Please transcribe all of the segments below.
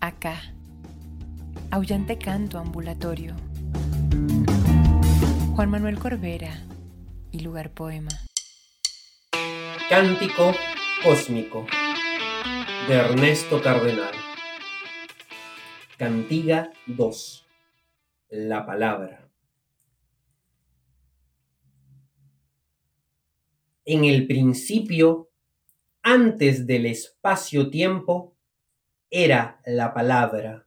acá. Aullante canto ambulatorio. Juan Manuel Corbera y Lugar Poema. Cántico Cósmico de Ernesto Cardenal. Cantiga 2. La palabra. En el principio, antes del espacio-tiempo, era la palabra.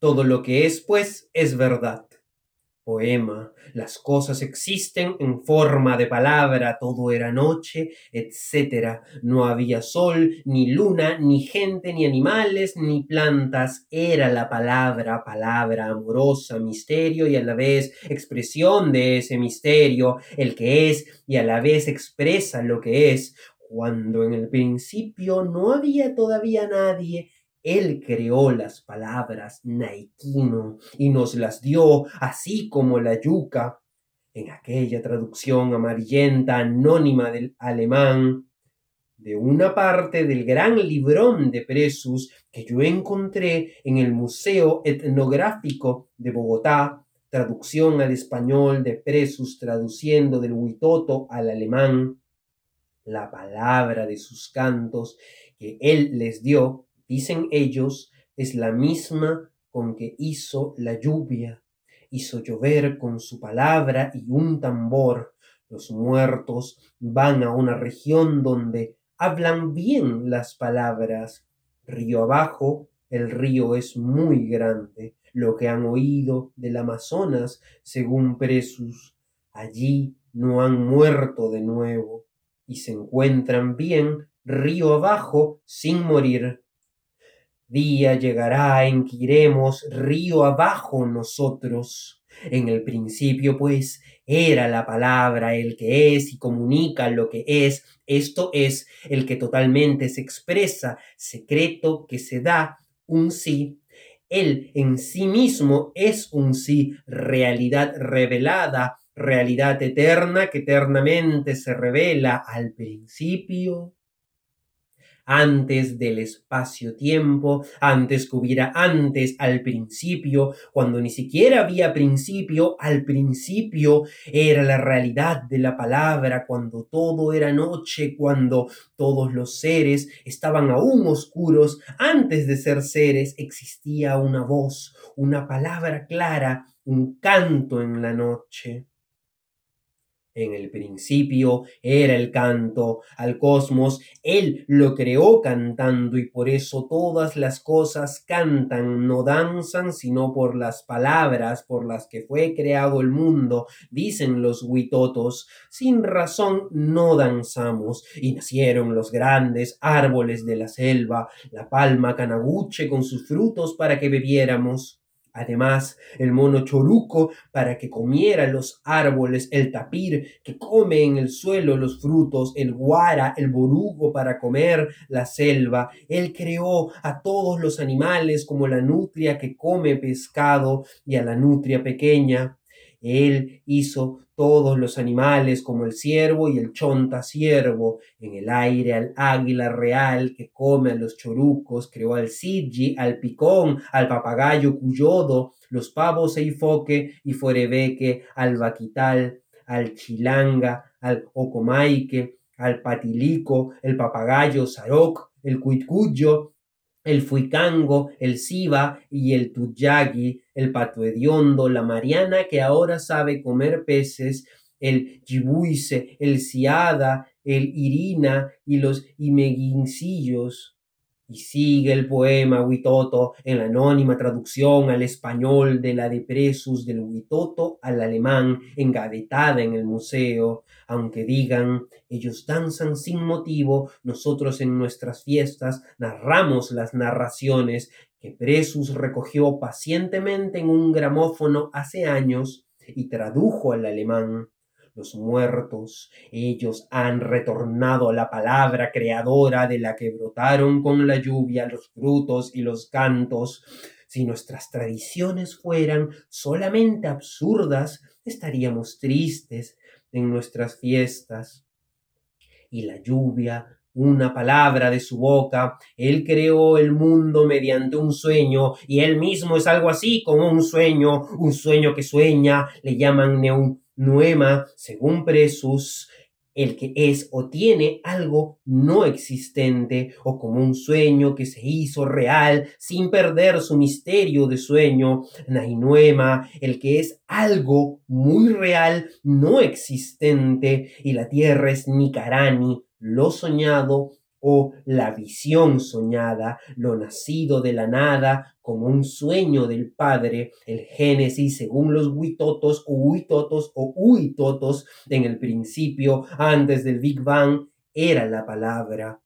Todo lo que es, pues, es verdad. Poema, las cosas existen en forma de palabra, todo era noche, etc. No había sol, ni luna, ni gente, ni animales, ni plantas. Era la palabra, palabra amorosa, misterio y a la vez expresión de ese misterio, el que es y a la vez expresa lo que es, cuando en el principio no había todavía nadie, él creó las palabras naikino y nos las dio, así como la yuca, en aquella traducción amarillenta anónima del alemán, de una parte del gran librón de Presus que yo encontré en el Museo Etnográfico de Bogotá, traducción al español de Presus traduciendo del huitoto al alemán, la palabra de sus cantos que él les dio, dicen ellos, es la misma con que hizo la lluvia, hizo llover con su palabra y un tambor. Los muertos van a una región donde hablan bien las palabras. Río abajo, el río es muy grande. Lo que han oído del Amazonas, según Presus, allí no han muerto de nuevo y se encuentran bien río abajo sin morir. Día llegará en que iremos río abajo nosotros. En el principio, pues, era la palabra el que es y comunica lo que es. Esto es el que totalmente se expresa, secreto que se da, un sí. Él en sí mismo es un sí, realidad revelada, realidad eterna que eternamente se revela al principio, antes del espacio-tiempo, antes que hubiera antes, al principio, cuando ni siquiera había principio, al principio era la realidad de la palabra, cuando todo era noche, cuando todos los seres estaban aún oscuros, antes de ser seres existía una voz, una palabra clara, un canto en la noche. En el principio era el canto al cosmos, Él lo creó cantando y por eso todas las cosas cantan, no danzan sino por las palabras por las que fue creado el mundo, dicen los huitotos, sin razón no danzamos. Y nacieron los grandes árboles de la selva, la palma canaguche con sus frutos para que bebiéramos. Además, el mono choruco para que comiera los árboles, el tapir que come en el suelo los frutos, el guara, el borugo para comer la selva. Él creó a todos los animales como la nutria que come pescado y a la nutria pequeña. Él hizo todos los animales como el ciervo y el chonta ciervo, en el aire al águila real que come a los chorucos, creó al sidji, al picón, al papagayo cuyodo, los pavos eifoque y forebeque, al vaquital, al chilanga, al ocomaique, al patilico, el papagayo saroc, el cuitcuyo, el fuicango, el siba y el tuyagi, el pato hediondo, la mariana que ahora sabe comer peces, el yibuise, el siada, el irina y los imeguincillos. Y sigue el poema Huitoto en la anónima traducción al español de la de Presus del Huitoto al alemán, engavetada en el museo. Aunque digan, ellos danzan sin motivo, nosotros en nuestras fiestas narramos las narraciones que Presus recogió pacientemente en un gramófono hace años y tradujo al alemán los muertos, ellos han retornado la palabra creadora de la que brotaron con la lluvia los frutos y los cantos. Si nuestras tradiciones fueran solamente absurdas, estaríamos tristes en nuestras fiestas. Y la lluvia una palabra de su boca. Él creó el mundo mediante un sueño y él mismo es algo así como un sueño, un sueño que sueña, le llaman Nuema, según Presus el que es o tiene algo no existente o como un sueño que se hizo real sin perder su misterio de sueño, Nainuema, el que es algo muy real no existente y la tierra es Nicarani, lo soñado o la visión soñada, lo nacido de la nada, como un sueño del Padre, el Génesis según los huitotos huitotos o huitotos en el principio, antes del Big Bang, era la palabra.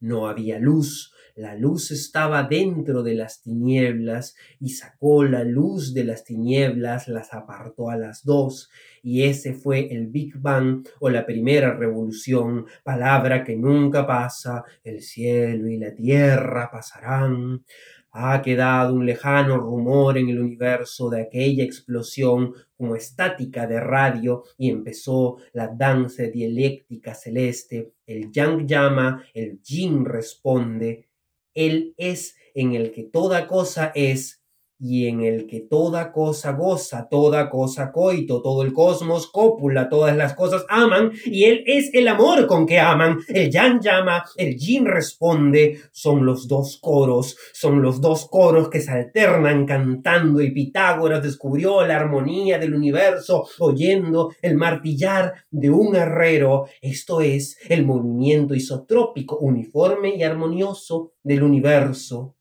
No había luz, la luz estaba dentro de las tinieblas y sacó la luz de las tinieblas, las apartó a las dos y ese fue el Big Bang o la primera revolución, palabra que nunca pasa, el cielo y la tierra pasarán. Ha quedado un lejano rumor en el universo de aquella explosión como estática de radio y empezó la danza dialéctica celeste. El yang llama, el yin responde, él es en el que toda cosa es y en el que toda cosa goza, toda cosa coito, todo el cosmos cópula, todas las cosas aman, y él es el amor con que aman. El Yan llama, el Yin responde, son los dos coros, son los dos coros que se alternan cantando, y Pitágoras descubrió la armonía del universo oyendo el martillar de un herrero, esto es, el movimiento isotrópico, uniforme y armonioso del universo.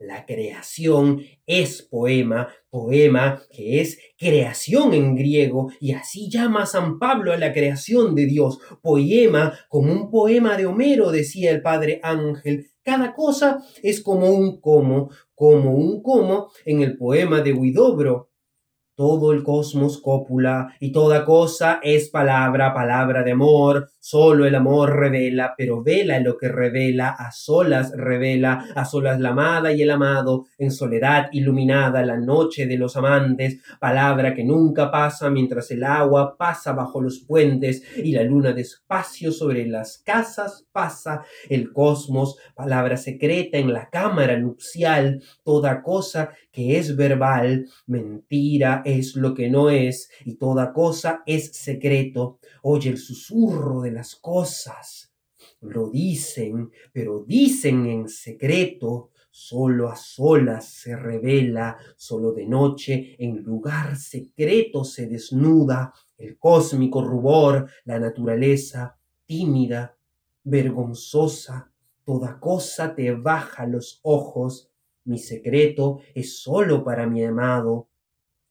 La creación es poema, poema que es creación en griego, y así llama San Pablo a la creación de Dios. Poema como un poema de Homero, decía el padre Ángel. Cada cosa es como un como, como un como en el poema de Huidobro. Todo el cosmos cópula y toda cosa es palabra, palabra de amor, Solo el amor revela, pero vela lo que revela, a solas revela, a solas la amada y el amado, en soledad iluminada la noche de los amantes, palabra que nunca pasa mientras el agua pasa bajo los puentes y la luna despacio sobre las casas pasa, el cosmos, palabra secreta en la cámara nupcial, toda cosa que es verbal, mentira es lo que no es, y toda cosa es secreto, oye el susurro de las cosas. Lo dicen, pero dicen en secreto, solo a solas se revela, solo de noche en lugar secreto se desnuda el cósmico rubor, la naturaleza tímida, vergonzosa, toda cosa te baja los ojos, mi secreto es solo para mi amado,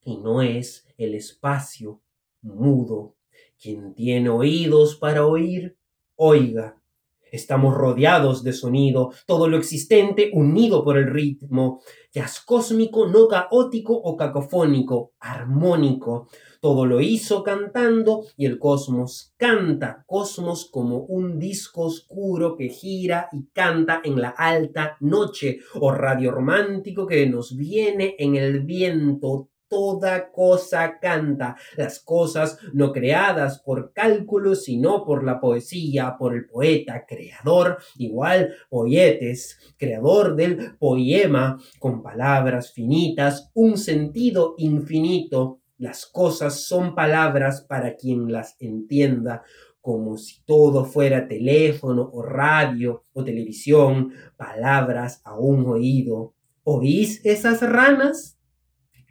y no es el espacio mudo quien tiene oídos para oír, oiga. Estamos rodeados de sonido, todo lo existente unido por el ritmo, jazz cósmico, no caótico o cacofónico, armónico. Todo lo hizo cantando y el cosmos canta, cosmos como un disco oscuro que gira y canta en la alta noche, o radio romántico que nos viene en el viento toda cosa canta, las cosas no creadas por cálculo, sino por la poesía, por el poeta, creador, igual poetes, creador del poema, con palabras finitas, un sentido infinito. Las cosas son palabras para quien las entienda, como si todo fuera teléfono o radio o televisión, palabras a un oído. ¿Oís esas ranas?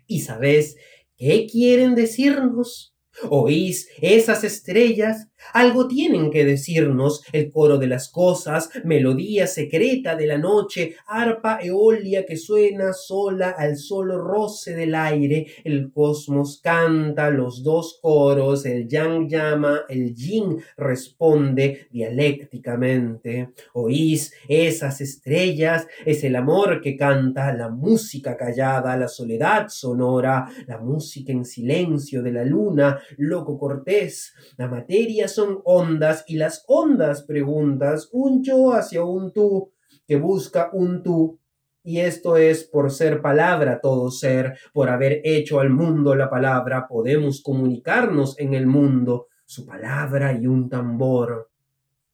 ¿Y sabes qué quieren decirnos? ¿Oís esas estrellas? Algo tienen que decirnos el coro de las cosas, melodía secreta de la noche, arpa eolia que suena sola al solo roce del aire, el cosmos canta los dos coros, el yang llama, el yin responde dialécticamente. ¿Oís esas estrellas? Es el amor que canta, la música callada, la soledad sonora, la música en silencio de la luna, loco cortés, la materia son ondas y las ondas preguntas un yo hacia un tú que busca un tú y esto es por ser palabra todo ser, por haber hecho al mundo la palabra, podemos comunicarnos en el mundo, su palabra y un tambor.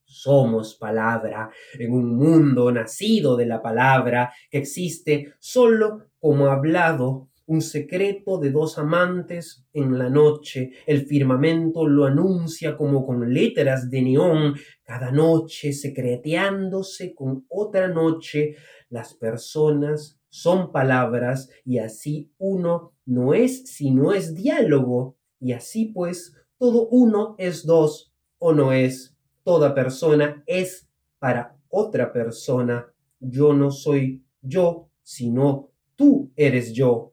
Somos palabra en un mundo nacido de la palabra que existe solo como hablado un secreto de dos amantes en la noche. El firmamento lo anuncia como con letras de neón, cada noche secreteándose con otra noche. Las personas son palabras y así uno no es sino es diálogo y así pues todo uno es dos o no es. Toda persona es para otra persona. Yo no soy yo, sino tú eres yo.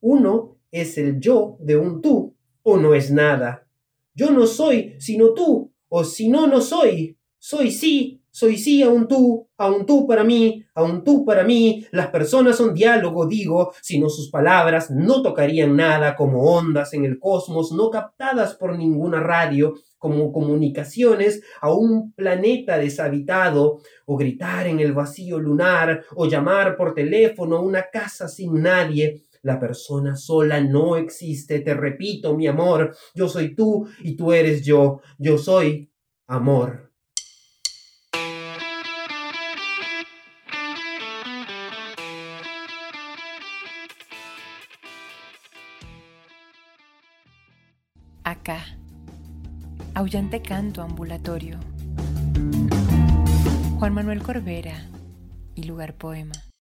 Uno es el yo de un tú o no es nada. Yo no soy sino tú o si no, no soy. Soy sí soy sí a un tú, a un tú para mí, a un tú para mí. Las personas son diálogo, digo, sino sus palabras no tocarían nada como ondas en el cosmos, no captadas por ninguna radio, como comunicaciones a un planeta deshabitado, o gritar en el vacío lunar, o llamar por teléfono a una casa sin nadie. La persona sola no existe, te repito, mi amor, yo soy tú y tú eres yo, yo soy amor. acá. Aullante canto ambulatorio. Juan Manuel Corbera y lugar poema.